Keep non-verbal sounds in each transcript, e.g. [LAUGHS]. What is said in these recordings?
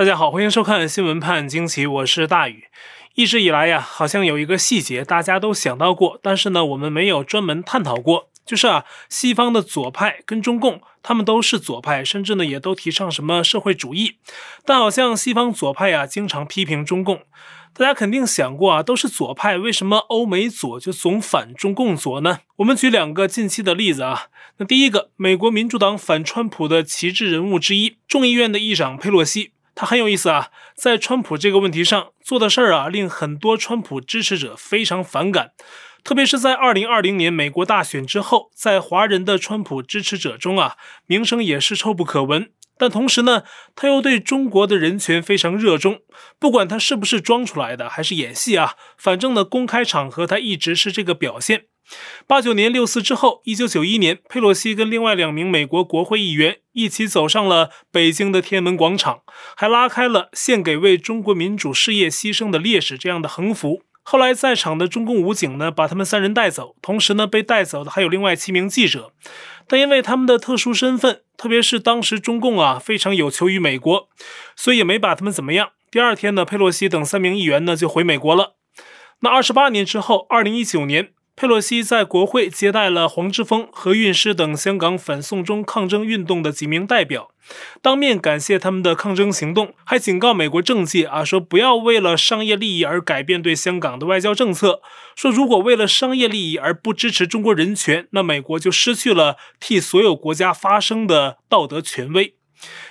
大家好，欢迎收看《新闻判惊奇》，我是大宇。一直以来呀，好像有一个细节大家都想到过，但是呢，我们没有专门探讨过，就是啊，西方的左派跟中共，他们都是左派，甚至呢也都提倡什么社会主义，但好像西方左派呀经常批评中共。大家肯定想过啊，都是左派，为什么欧美左就总反中共左呢？我们举两个近期的例子啊。那第一个，美国民主党反川普的旗帜人物之一，众议院的议长佩洛西，他很有意思啊，在川普这个问题上做的事儿啊，令很多川普支持者非常反感，特别是在二零二零年美国大选之后，在华人的川普支持者中啊，名声也是臭不可闻。但同时呢，他又对中国的人权非常热衷，不管他是不是装出来的，还是演戏啊，反正呢，公开场合他一直是这个表现。八九年六四之后，一九九一年，佩洛西跟另外两名美国国会议员一起走上了北京的天安门广场，还拉开了献给为中国民主事业牺牲的烈士这样的横幅。后来在场的中共武警呢，把他们三人带走，同时呢，被带走的还有另外七名记者。但因为他们的特殊身份，特别是当时中共啊非常有求于美国，所以也没把他们怎么样。第二天呢，佩洛西等三名议员呢就回美国了。那二十八年之后，二零一九年。佩洛西在国会接待了黄之锋、何韵诗等香港反送中抗争运动的几名代表，当面感谢他们的抗争行动，还警告美国政界啊，说不要为了商业利益而改变对香港的外交政策，说如果为了商业利益而不支持中国人权，那美国就失去了替所有国家发声的道德权威。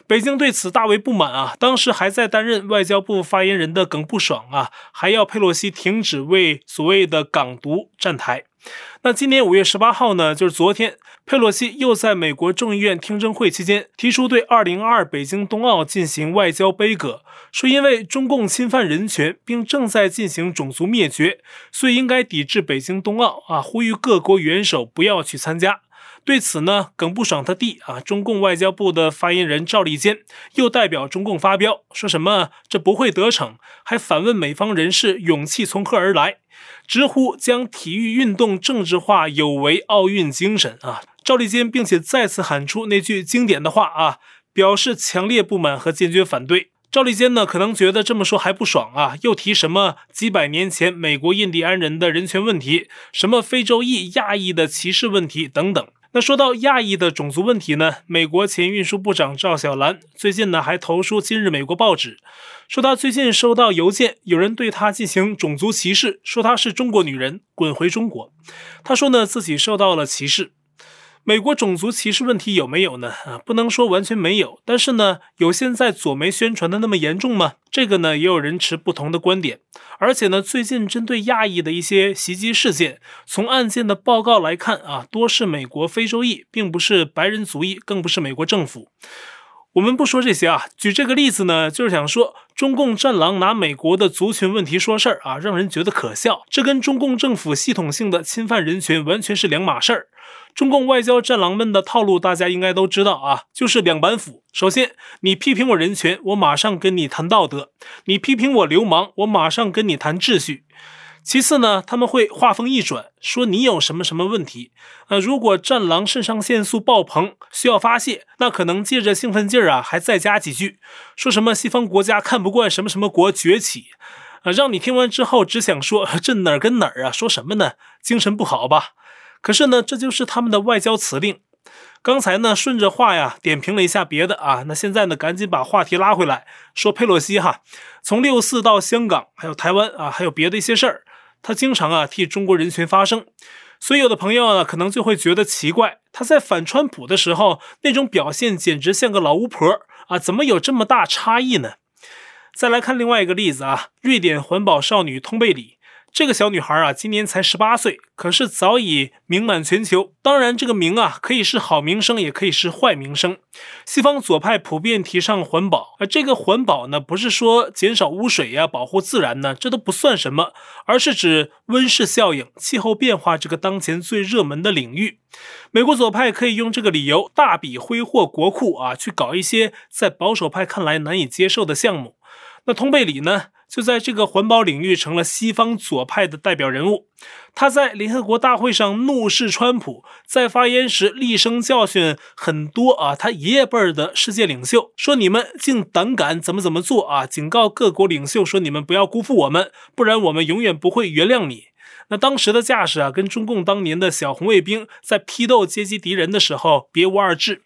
北京对此大为不满啊！当时还在担任外交部发言人的耿不爽啊，还要佩洛西停止为所谓的港独站台。那今年五月十八号呢，就是昨天，佩洛西又在美国众议院听证会期间提出对二零二二北京冬奥进行外交杯葛，说因为中共侵犯人权并正在进行种族灭绝，所以应该抵制北京冬奥啊！呼吁各国元首不要去参加。对此呢，耿不爽他弟啊，中共外交部的发言人赵立坚又代表中共发飙，说什么这不会得逞，还反问美方人士勇气从何而来，直呼将体育运动政治化有违奥运精神啊！赵立坚并且再次喊出那句经典的话啊，表示强烈不满和坚决反对。赵立坚呢，可能觉得这么说还不爽啊，又提什么几百年前美国印第安人的人权问题，什么非洲裔、亚裔的歧视问题等等。那说到亚裔的种族问题呢，美国前运输部长赵小兰最近呢还投书《今日美国报纸》，说她最近收到邮件，有人对她进行种族歧视，说她是中国女人，滚回中国。她说呢自己受到了歧视。美国种族歧视问题有没有呢？啊，不能说完全没有，但是呢，有现在左媒宣传的那么严重吗？这个呢，也有人持不同的观点。而且呢，最近针对亚裔的一些袭击事件，从案件的报告来看啊，多是美国非洲裔，并不是白人族裔，更不是美国政府。我们不说这些啊，举这个例子呢，就是想说，中共战狼拿美国的族群问题说事儿啊，让人觉得可笑。这跟中共政府系统性的侵犯人权完全是两码事儿。中共外交战狼们的套路，大家应该都知道啊，就是两板斧。首先，你批评我人权，我马上跟你谈道德；你批评我流氓，我马上跟你谈秩序。其次呢，他们会话锋一转，说你有什么什么问题。呃，如果战狼肾上腺素爆棚，需要发泄，那可能借着兴奋劲儿啊，还再加几句，说什么西方国家看不惯什么什么国崛起，呃，让你听完之后只想说 [LAUGHS] 这哪儿跟哪儿啊？说什么呢？精神不好吧？可是呢，这就是他们的外交辞令。刚才呢，顺着话呀点评了一下别的啊，那现在呢，赶紧把话题拉回来，说佩洛西哈，从六四到香港，还有台湾啊，还有别的一些事儿，他经常啊替中国人群发声，所以有的朋友呢，可能就会觉得奇怪，他在反川普的时候那种表现简直像个老巫婆啊，怎么有这么大差异呢？再来看另外一个例子啊，瑞典环保少女通贝里。这个小女孩啊，今年才十八岁，可是早已名满全球。当然，这个名啊，可以是好名声，也可以是坏名声。西方左派普遍提倡环保，而这个环保呢，不是说减少污水呀、保护自然呢，这都不算什么，而是指温室效应、气候变化这个当前最热门的领域。美国左派可以用这个理由大笔挥霍国库啊，去搞一些在保守派看来难以接受的项目。那通贝里呢？就在这个环保领域成了西方左派的代表人物。他在联合国大会上怒视川普，在发言时厉声教训很多啊，他爷爷辈儿的世界领袖，说你们竟胆敢怎么怎么做啊！警告各国领袖说你们不要辜负我们，不然我们永远不会原谅你。那当时的架势啊，跟中共当年的小红卫兵在批斗阶级敌人的时候别无二致。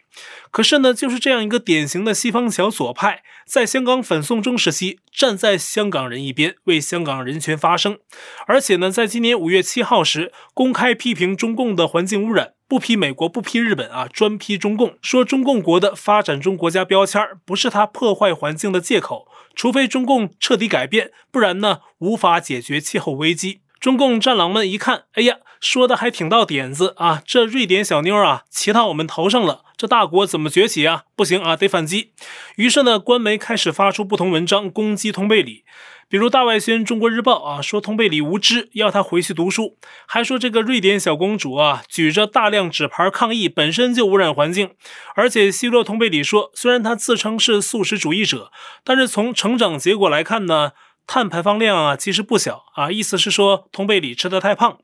可是呢，就是这样一个典型的西方小左派，在香港反送中时期，站在香港人一边，为香港人权发声。而且呢，在今年五月七号时，公开批评中共的环境污染，不批美国，不批日本啊，专批中共，说中共国的发展中国家标签不是他破坏环境的借口，除非中共彻底改变，不然呢，无法解决气候危机。中共战狼们一看，哎呀，说的还挺到点子啊！这瑞典小妞啊，骑到我们头上了，这大国怎么崛起啊？不行啊，得反击。于是呢，官媒开始发出不同文章攻击通贝里，比如大外宣《中国日报》啊，说通贝里无知，要他回去读书；还说这个瑞典小公主啊，举着大量纸牌抗议本身就污染环境，而且奚落通贝里说，虽然他自称是素食主义者，但是从成长结果来看呢。碳排放量啊，其实不小啊。意思是说，通贝里吃的太胖。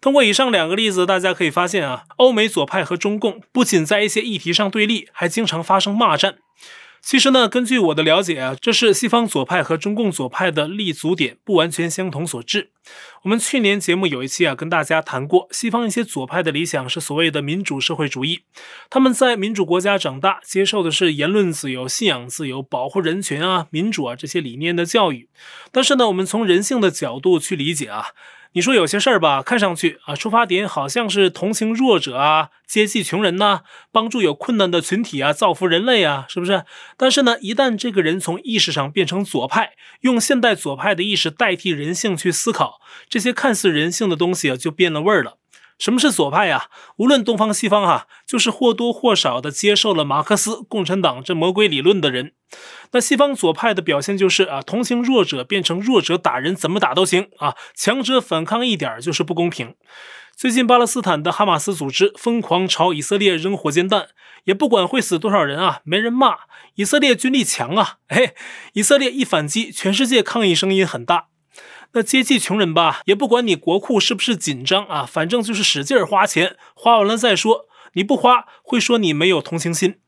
通过以上两个例子，大家可以发现啊，欧美左派和中共不仅在一些议题上对立，还经常发生骂战。其实呢，根据我的了解啊，这是西方左派和中共左派的立足点不完全相同所致。我们去年节目有一期啊，跟大家谈过，西方一些左派的理想是所谓的民主社会主义，他们在民主国家长大，接受的是言论自由、信仰自由、保护人权啊、民主啊这些理念的教育。但是呢，我们从人性的角度去理解啊。你说有些事儿吧，看上去啊，出发点好像是同情弱者啊、接济穷人呐、帮助有困难的群体啊、造福人类啊，是不是？但是呢，一旦这个人从意识上变成左派，用现代左派的意识代替人性去思考，这些看似人性的东西啊，就变了味儿了。什么是左派呀？无论东方西方哈，就是或多或少的接受了马克思、共产党这魔鬼理论的人。那西方左派的表现就是啊，同情弱者变成弱者打人，怎么打都行啊，强者反抗一点就是不公平。最近巴勒斯坦的哈马斯组织疯狂朝以色列扔火箭弹，也不管会死多少人啊，没人骂，以色列军力强啊，哎，以色列一反击，全世界抗议声音很大。那接济穷人吧，也不管你国库是不是紧张啊，反正就是使劲花钱，花完了再说。你不花，会说你没有同情心。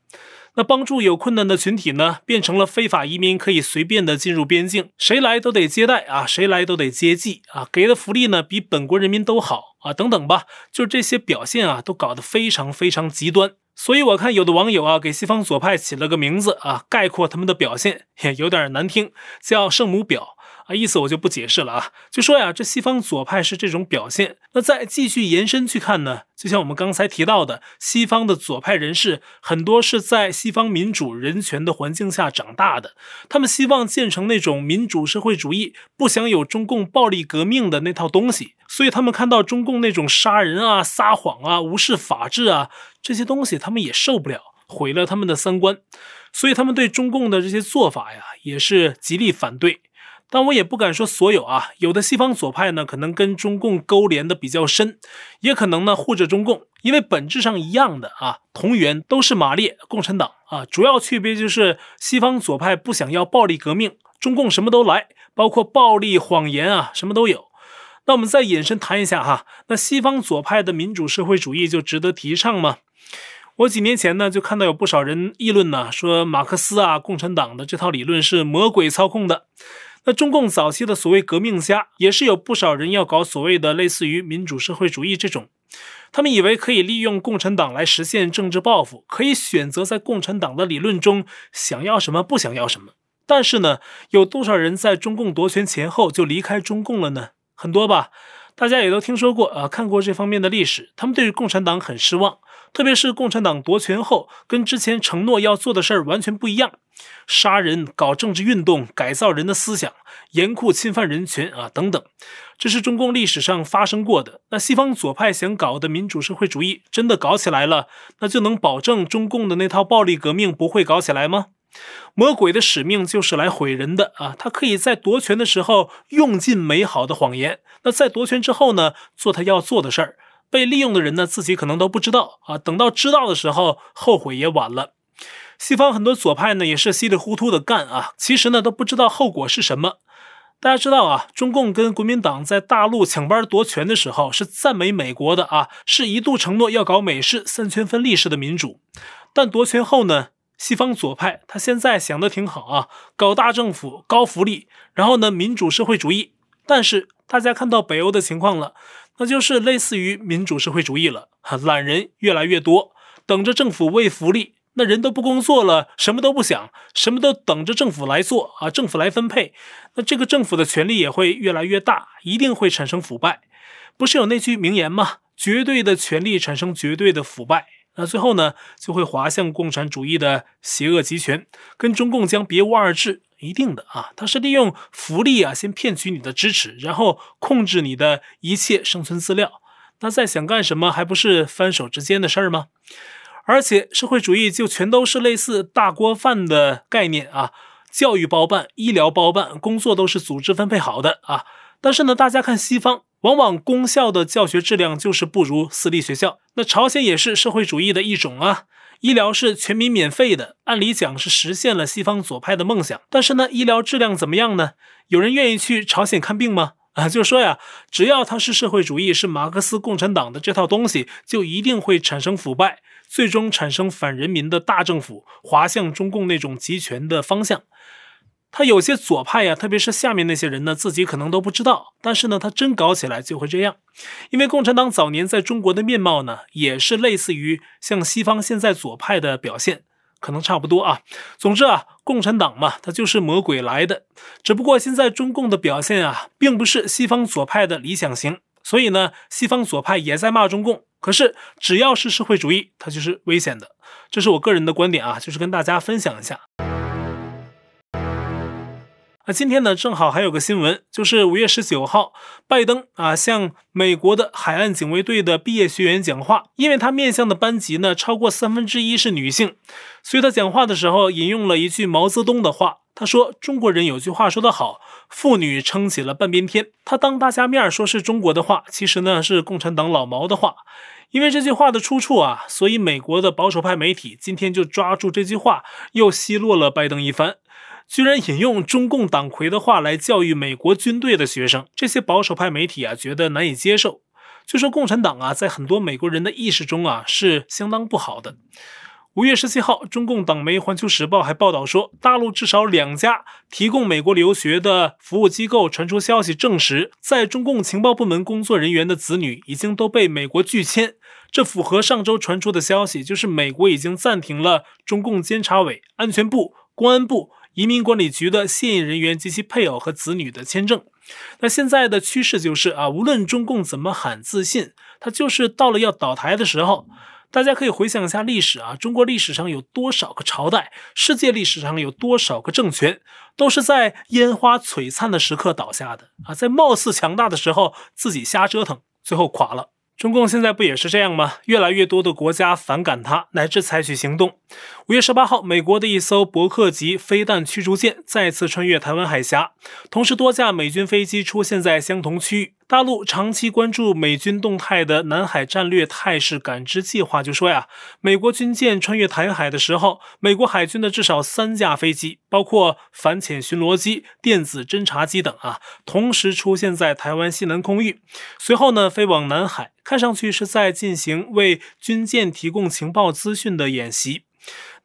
那帮助有困难的群体呢，变成了非法移民可以随便的进入边境，谁来都得接待啊，谁来都得接济啊，给的福利呢比本国人民都好啊，等等吧，就这些表现啊，都搞得非常非常极端。所以我看有的网友啊，给西方左派起了个名字啊，概括他们的表现也有点难听，叫圣母婊。啊，意思我就不解释了啊，就说呀，这西方左派是这种表现。那再继续延伸去看呢，就像我们刚才提到的，西方的左派人士很多是在西方民主人权的环境下长大的，他们希望建成那种民主社会主义，不想有中共暴力革命的那套东西，所以他们看到中共那种杀人啊、撒谎啊、无视法治啊这些东西，他们也受不了，毁了他们的三观，所以他们对中共的这些做法呀，也是极力反对。但我也不敢说所有啊，有的西方左派呢，可能跟中共勾连的比较深，也可能呢护着中共，因为本质上一样的啊，同源都是马列共产党啊，主要区别就是西方左派不想要暴力革命，中共什么都来，包括暴力、谎言啊，什么都有。那我们再延伸谈一下哈，那西方左派的民主社会主义就值得提倡吗？我几年前呢就看到有不少人议论呢，说马克思啊，共产党的这套理论是魔鬼操控的。那中共早期的所谓革命家，也是有不少人要搞所谓的类似于民主社会主义这种，他们以为可以利用共产党来实现政治抱负，可以选择在共产党的理论中想要什么不想要什么。但是呢，有多少人在中共夺权前后就离开中共了呢？很多吧，大家也都听说过啊，看过这方面的历史，他们对于共产党很失望。特别是共产党夺权后，跟之前承诺要做的事儿完全不一样，杀人、搞政治运动、改造人的思想、严酷侵犯人权啊等等，这是中共历史上发生过的。那西方左派想搞的民主社会主义真的搞起来了，那就能保证中共的那套暴力革命不会搞起来吗？魔鬼的使命就是来毁人的啊！他可以在夺权的时候用尽美好的谎言，那在夺权之后呢，做他要做的事儿。被利用的人呢，自己可能都不知道啊。等到知道的时候，后悔也晚了。西方很多左派呢，也是稀里糊涂的干啊，其实呢都不知道后果是什么。大家知道啊，中共跟国民党在大陆抢班夺权的时候，是赞美美国的啊，是一度承诺要搞美式三权分立式的民主。但夺权后呢，西方左派他现在想的挺好啊，搞大政府、高福利，然后呢，民主社会主义。但是大家看到北欧的情况了，那就是类似于民主社会主义了，懒人越来越多，等着政府喂福利。那人都不工作了，什么都不想，什么都等着政府来做啊，政府来分配。那这个政府的权力也会越来越大，一定会产生腐败。不是有那句名言吗？绝对的权力产生绝对的腐败。那最后呢，就会滑向共产主义的邪恶集权，跟中共将别无二致。一定的啊，他是利用福利啊，先骗取你的支持，然后控制你的一切生存资料。那再想干什么，还不是翻手之间的事儿吗？而且社会主义就全都是类似大锅饭的概念啊，教育包办、医疗包办，工作都是组织分配好的啊。但是呢，大家看西方，往往公校的教学质量就是不如私立学校。那朝鲜也是社会主义的一种啊，医疗是全民免费的，按理讲是实现了西方左派的梦想。但是呢，医疗质量怎么样呢？有人愿意去朝鲜看病吗？啊，就说呀，只要它是社会主义，是马克思共产党的这套东西，就一定会产生腐败。最终产生反人民的大政府，滑向中共那种集权的方向。他有些左派呀，特别是下面那些人呢，自己可能都不知道，但是呢，他真搞起来就会这样。因为共产党早年在中国的面貌呢，也是类似于像西方现在左派的表现，可能差不多啊。总之啊，共产党嘛，它就是魔鬼来的。只不过现在中共的表现啊，并不是西方左派的理想型，所以呢，西方左派也在骂中共。可是，只要是社会主义，它就是危险的。这是我个人的观点啊，就是跟大家分享一下。那今天呢，正好还有个新闻，就是五月十九号，拜登啊向美国的海岸警卫队的毕业学员讲话，因为他面向的班级呢超过三分之一是女性，所以他讲话的时候引用了一句毛泽东的话。他说：“中国人有句话说得好，妇女撑起了半边天。”他当大家面说是中国的话，其实呢是共产党老毛的话。因为这句话的出处啊，所以美国的保守派媒体今天就抓住这句话，又奚落了拜登一番，居然引用中共党魁的话来教育美国军队的学生。这些保守派媒体啊，觉得难以接受，就说共产党啊，在很多美国人的意识中啊，是相当不好的。五月十七号，中共党媒《环球时报》还报道说，大陆至少两家提供美国留学的服务机构传出消息，证实在中共情报部门工作人员的子女已经都被美国拒签。这符合上周传出的消息，就是美国已经暂停了中共监察委、安全部、公安部、移民管理局的现役人员及其配偶和子女的签证。那现在的趋势就是啊，无论中共怎么喊自信，他就是到了要倒台的时候。大家可以回想一下历史啊，中国历史上有多少个朝代，世界历史上有多少个政权，都是在烟花璀璨的时刻倒下的啊，在貌似强大的时候自己瞎折腾，最后垮了。中共现在不也是这样吗？越来越多的国家反感它，乃至采取行动。五月十八号，美国的一艘伯克级飞弹驱逐舰再次穿越台湾海峡，同时多架美军飞机出现在相同区域。大陆长期关注美军动态的南海战略态势感知计划就说呀，美国军舰穿越台海的时候，美国海军的至少三架飞机，包括反潜巡逻机、电子侦察机等啊，同时出现在台湾西南空域，随后呢飞往南海，看上去是在进行为军舰提供情报资讯的演习。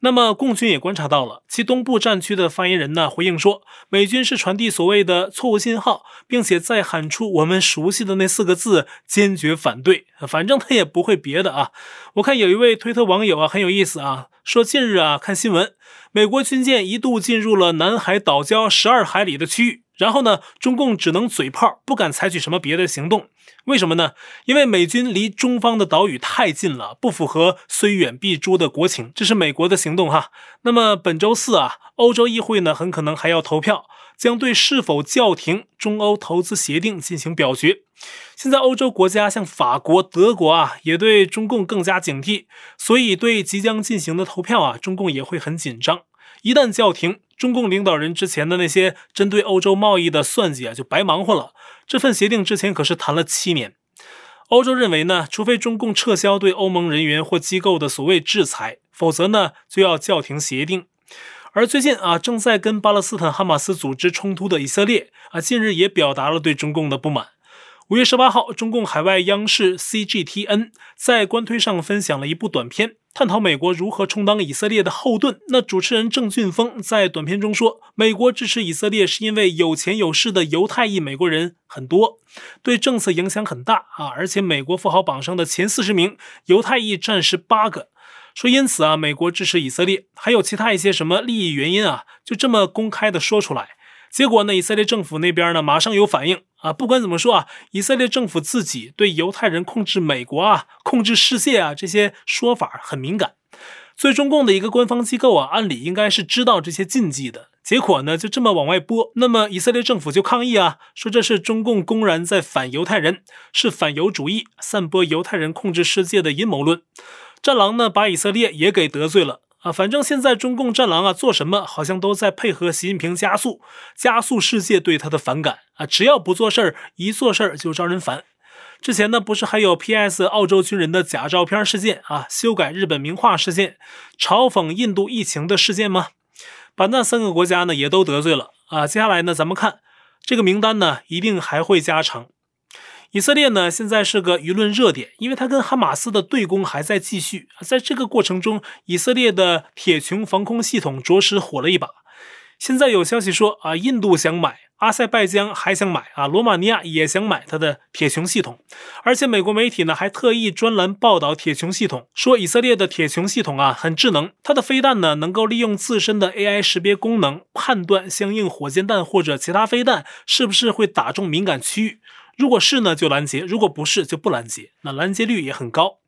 那么，共军也观察到了，其东部战区的发言人呢回应说，美军是传递所谓的错误信号，并且再喊出我们熟悉的那四个字，坚决反对。反正他也不会别的啊。我看有一位推特网友啊很有意思啊，说近日啊看新闻，美国军舰一度进入了南海岛礁十二海里的区域。然后呢，中共只能嘴炮，不敢采取什么别的行动。为什么呢？因为美军离中方的岛屿太近了，不符合虽远必诛的国情。这是美国的行动哈。那么本周四啊，欧洲议会呢很可能还要投票，将对是否叫停中欧投资协定进行表决。现在欧洲国家像法国、德国啊，也对中共更加警惕，所以对即将进行的投票啊，中共也会很紧张。一旦叫停，中共领导人之前的那些针对欧洲贸易的算计啊，就白忙活了。这份协定之前可是谈了七年。欧洲认为呢，除非中共撤销对欧盟人员或机构的所谓制裁，否则呢就要叫停协定。而最近啊，正在跟巴勒斯坦哈马斯组织冲突的以色列啊，近日也表达了对中共的不满。五月十八号，中共海外央视 CGTN 在官推上分享了一部短片，探讨美国如何充当以色列的后盾。那主持人郑俊峰在短片中说，美国支持以色列是因为有钱有势的犹太裔美国人很多，对政策影响很大啊，而且美国富豪榜上的前四十名犹太裔占十八个。说因此啊，美国支持以色列，还有其他一些什么利益原因啊，就这么公开的说出来。结果呢，以色列政府那边呢，马上有反应啊！不管怎么说啊，以色列政府自己对犹太人控制美国啊、控制世界啊这些说法很敏感。作为中共的一个官方机构啊，按理应该是知道这些禁忌的。结果呢，就这么往外播，那么以色列政府就抗议啊，说这是中共公然在反犹太人，是反犹主义，散播犹太人控制世界的阴谋论。战狼呢，把以色列也给得罪了。啊，反正现在中共战狼啊做什么，好像都在配合习近平加速加速世界对他的反感啊！只要不做事儿，一做事儿就招人烦。之前呢，不是还有 PS 澳洲军人的假照片事件啊，修改日本名画事件，嘲讽印度疫情的事件吗？把那三个国家呢也都得罪了啊！接下来呢，咱们看这个名单呢，一定还会加长。以色列呢，现在是个舆论热点，因为它跟哈马斯的对攻还在继续。在这个过程中，以色列的铁穹防空系统着实火了一把。现在有消息说啊，印度想买，阿塞拜疆还想买啊，罗马尼亚也想买它的铁穹系统。而且美国媒体呢还特意专栏报道铁穹系统，说以色列的铁穹系统啊很智能，它的飞弹呢能够利用自身的 AI 识别功能，判断相应火箭弹或者其他飞弹是不是会打中敏感区域。如果是呢，就拦截；如果不是，就不拦截。那拦截率也很高。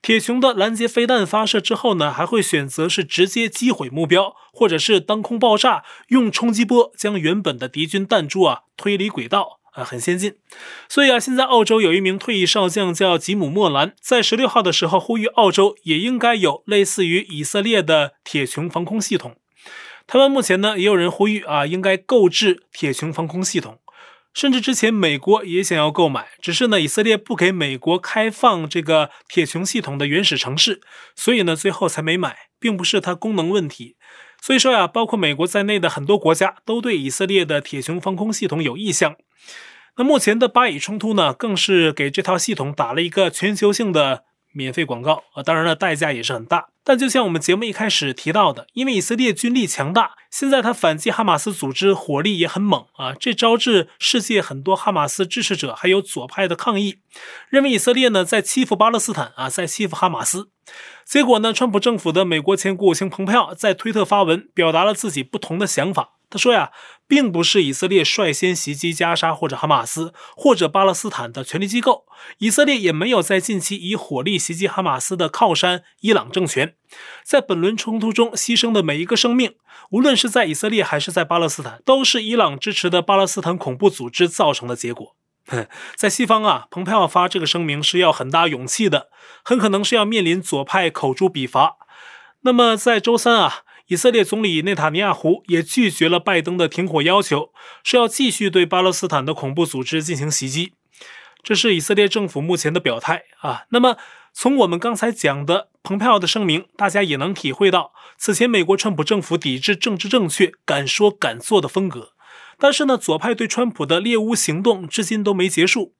铁穹的拦截飞弹发射之后呢，还会选择是直接击毁目标，或者是当空爆炸，用冲击波将原本的敌军弹珠啊推离轨道啊，很先进。所以啊，现在澳洲有一名退役少将叫吉姆·莫兰，在十六号的时候呼吁澳洲也应该有类似于以色列的铁穹防空系统。台湾目前呢，也有人呼吁啊，应该购置铁穹防空系统。甚至之前美国也想要购买，只是呢，以色列不给美国开放这个铁穹系统的原始城市，所以呢，最后才没买，并不是它功能问题。所以说呀，包括美国在内的很多国家都对以色列的铁穹防空系统有意向。那目前的巴以冲突呢，更是给这套系统打了一个全球性的免费广告啊，当然了，代价也是很大。但就像我们节目一开始提到的，因为以色列军力强大，现在他反击哈马斯组织火力也很猛啊，这招致世界很多哈马斯支持者还有左派的抗议，认为以色列呢在欺负巴勒斯坦啊，在欺负哈马斯。结果呢，川普政府的美国前国务卿蓬佩奥在推特发文，表达了自己不同的想法。他说呀，并不是以色列率先袭击加沙或者哈马斯或者巴勒斯坦的权力机构，以色列也没有在近期以火力袭击哈马斯的靠山伊朗政权。在本轮冲突中牺牲的每一个生命，无论是在以色列还是在巴勒斯坦，都是伊朗支持的巴勒斯坦恐怖组织造成的结果。在西方啊，蓬佩奥发这个声明是要很大勇气的，很可能是要面临左派口诛笔伐。那么在周三啊。以色列总理内塔尼亚胡也拒绝了拜登的停火要求，说要继续对巴勒斯坦的恐怖组织进行袭击。这是以色列政府目前的表态啊。那么从我们刚才讲的蓬佩奥的声明，大家也能体会到，此前美国川普政府抵制政治正确、敢说敢做的风格。但是呢，左派对川普的猎巫行动至今都没结束。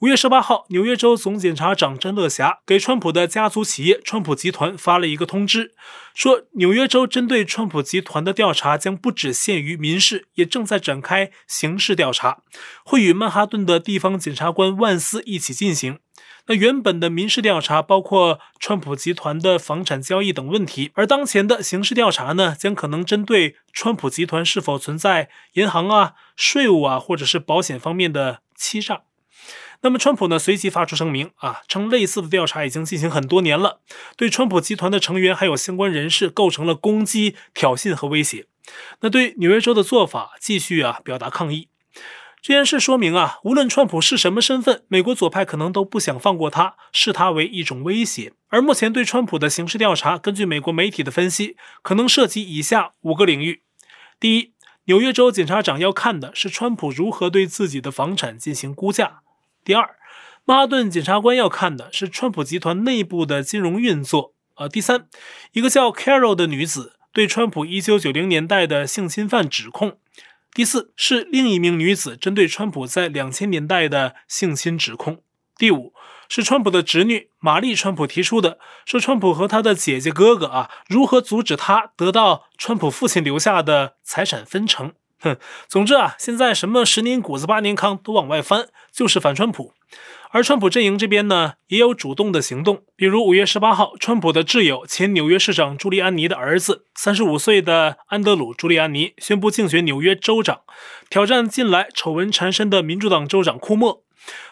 五月十八号，纽约州总检察长詹乐霞给川普的家族企业川普集团发了一个通知，说纽约州针对川普集团的调查将不只限于民事，也正在展开刑事调查，会与曼哈顿的地方检察官万斯一起进行。那原本的民事调查包括川普集团的房产交易等问题，而当前的刑事调查呢，将可能针对川普集团是否存在银行啊、税务啊，或者是保险方面的欺诈。那么，川普呢随即发出声明啊，称类似的调查已经进行很多年了，对川普集团的成员还有相关人士构成了攻击、挑衅和威胁。那对纽约州的做法继续啊表达抗议。这件事说明啊，无论川普是什么身份，美国左派可能都不想放过他，视他为一种威胁。而目前对川普的刑事调查，根据美国媒体的分析，可能涉及以下五个领域：第一，纽约州检察长要看的是川普如何对自己的房产进行估价。第二，曼哈顿检察官要看的是川普集团内部的金融运作。呃，第三，一个叫 Carol 的女子对川普1990年代的性侵犯指控。第四是另一名女子针对川普在两千年代的性侵指控。第五是川普的侄女玛丽川普提出的，说川普和他的姐姐哥哥啊，如何阻止他得到川普父亲留下的财产分成。哼，[LAUGHS] 总之啊，现在什么十年谷子八年糠都往外翻，就是反川普。而川普阵营这边呢，也有主动的行动，比如五月十八号，川普的挚友前纽约市长朱利安尼的儿子，三十五岁的安德鲁·朱利安尼宣布竞选纽约州长，挑战近来丑闻缠身的民主党州长库莫。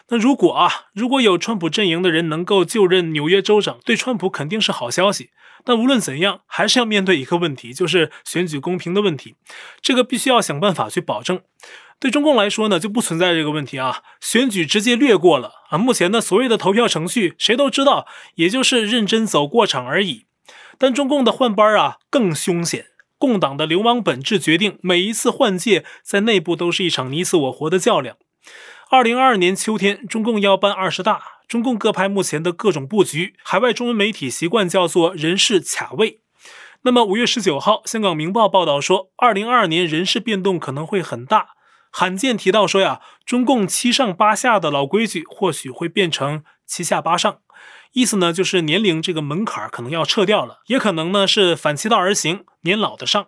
那如果啊，如果有川普阵营的人能够就任纽约州长，对川普肯定是好消息。但无论怎样，还是要面对一个问题，就是选举公平的问题，这个必须要想办法去保证。对中共来说呢，就不存在这个问题啊，选举直接略过了啊。目前呢，所谓的投票程序，谁都知道，也就是认真走过场而已。但中共的换班啊，更凶险。共党的流氓本质决定，每一次换届在内部都是一场你死我活的较量。二零二二年秋天，中共要办二十大，中共各派目前的各种布局，海外中文媒体习惯叫做人事卡位。那么五月十九号，香港明报报道说，二零二二年人事变动可能会很大。罕见提到说呀，中共七上八下的老规矩或许会变成七下八上，意思呢就是年龄这个门槛可能要撤掉了，也可能呢是反其道而行，年老的上。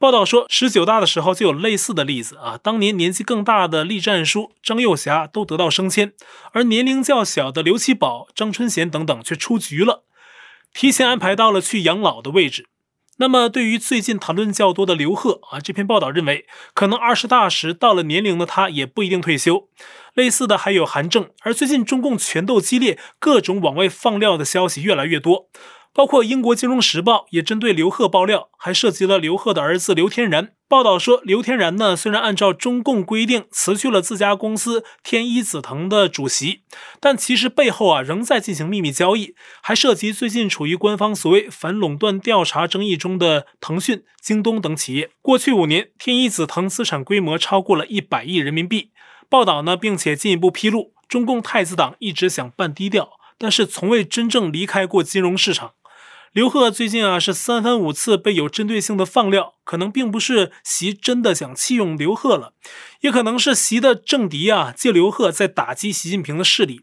报道说，十九大的时候就有类似的例子啊，当年年纪更大的栗战书、张又侠都得到升迁，而年龄较小的刘奇葆、张春贤等等却出局了，提前安排到了去养老的位置。那么，对于最近谈论较多的刘鹤啊，这篇报道认为，可能二十大时到了年龄的他也不一定退休。类似的还有韩正，而最近中共权斗激烈，各种往外放料的消息越来越多。包括英国《金融时报》也针对刘鹤爆料，还涉及了刘鹤的儿子刘天然。报道说，刘天然呢，虽然按照中共规定辞去了自家公司天一紫藤的主席，但其实背后啊仍在进行秘密交易，还涉及最近处于官方所谓反垄断调查争议中的腾讯、京东等企业。过去五年，天一紫藤资产规模超过了一百亿人民币。报道呢，并且进一步披露，中共太子党一直想办低调，但是从未真正离开过金融市场。刘贺最近啊是三番五次被有针对性的放料，可能并不是习真的想弃用刘贺了，也可能是习的政敌啊借刘贺在打击习近平的势力。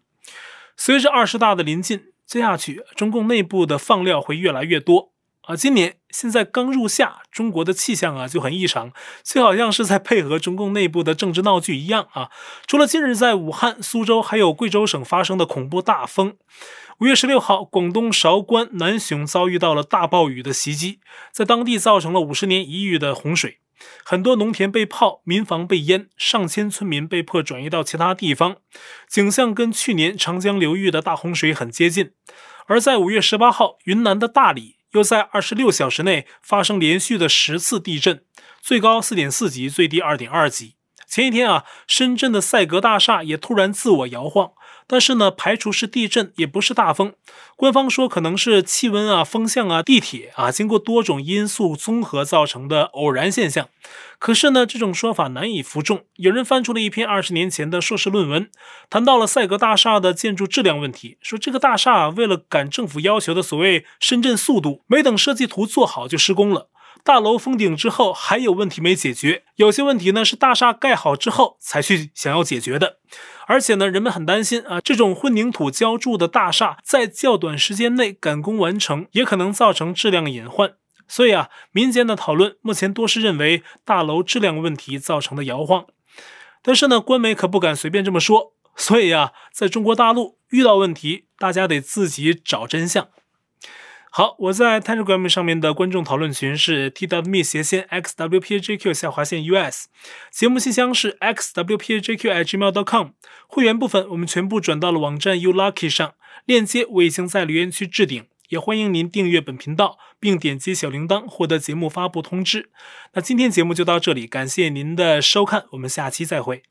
随着二十大的临近，接下去中共内部的放料会越来越多啊。今年现在刚入夏，中国的气象啊就很异常，就好像是在配合中共内部的政治闹剧一样啊。除了近日在武汉、苏州还有贵州省发生的恐怖大风。五月十六号，广东韶关南雄遭遇到了大暴雨的袭击，在当地造成了五十年一遇的洪水，很多农田被泡，民房被淹，上千村民被迫转移到其他地方，景象跟去年长江流域的大洪水很接近。而在五月十八号，云南的大理又在二十六小时内发生连续的十次地震，最高四点四级，最低二点二级。前一天啊，深圳的赛格大厦也突然自我摇晃。但是呢，排除是地震，也不是大风。官方说可能是气温啊、风向啊、地铁啊，经过多种因素综合造成的偶然现象。可是呢，这种说法难以服众。有人翻出了一篇二十年前的硕士论文，谈到了赛格大厦的建筑质量问题，说这个大厦啊，为了赶政府要求的所谓深圳速度，没等设计图做好就施工了。大楼封顶之后还有问题没解决，有些问题呢是大厦盖好之后才去想要解决的，而且呢，人们很担心啊，这种混凝土浇筑的大厦在较短时间内赶工完成，也可能造成质量隐患。所以啊，民间的讨论目前多是认为大楼质量问题造成的摇晃，但是呢，官媒可不敢随便这么说。所以啊，在中国大陆遇到问题，大家得自己找真相。好，我在 Telegram 上面的观众讨论群是 t.me 斜线 xwpjq 下划线 us，节目信箱是 xwpjq@gmail.com，会员部分我们全部转到了网站 u lucky 上，链接我已经在留言区置顶，也欢迎您订阅本频道，并点击小铃铛获得节目发布通知。那今天节目就到这里，感谢您的收看，我们下期再会。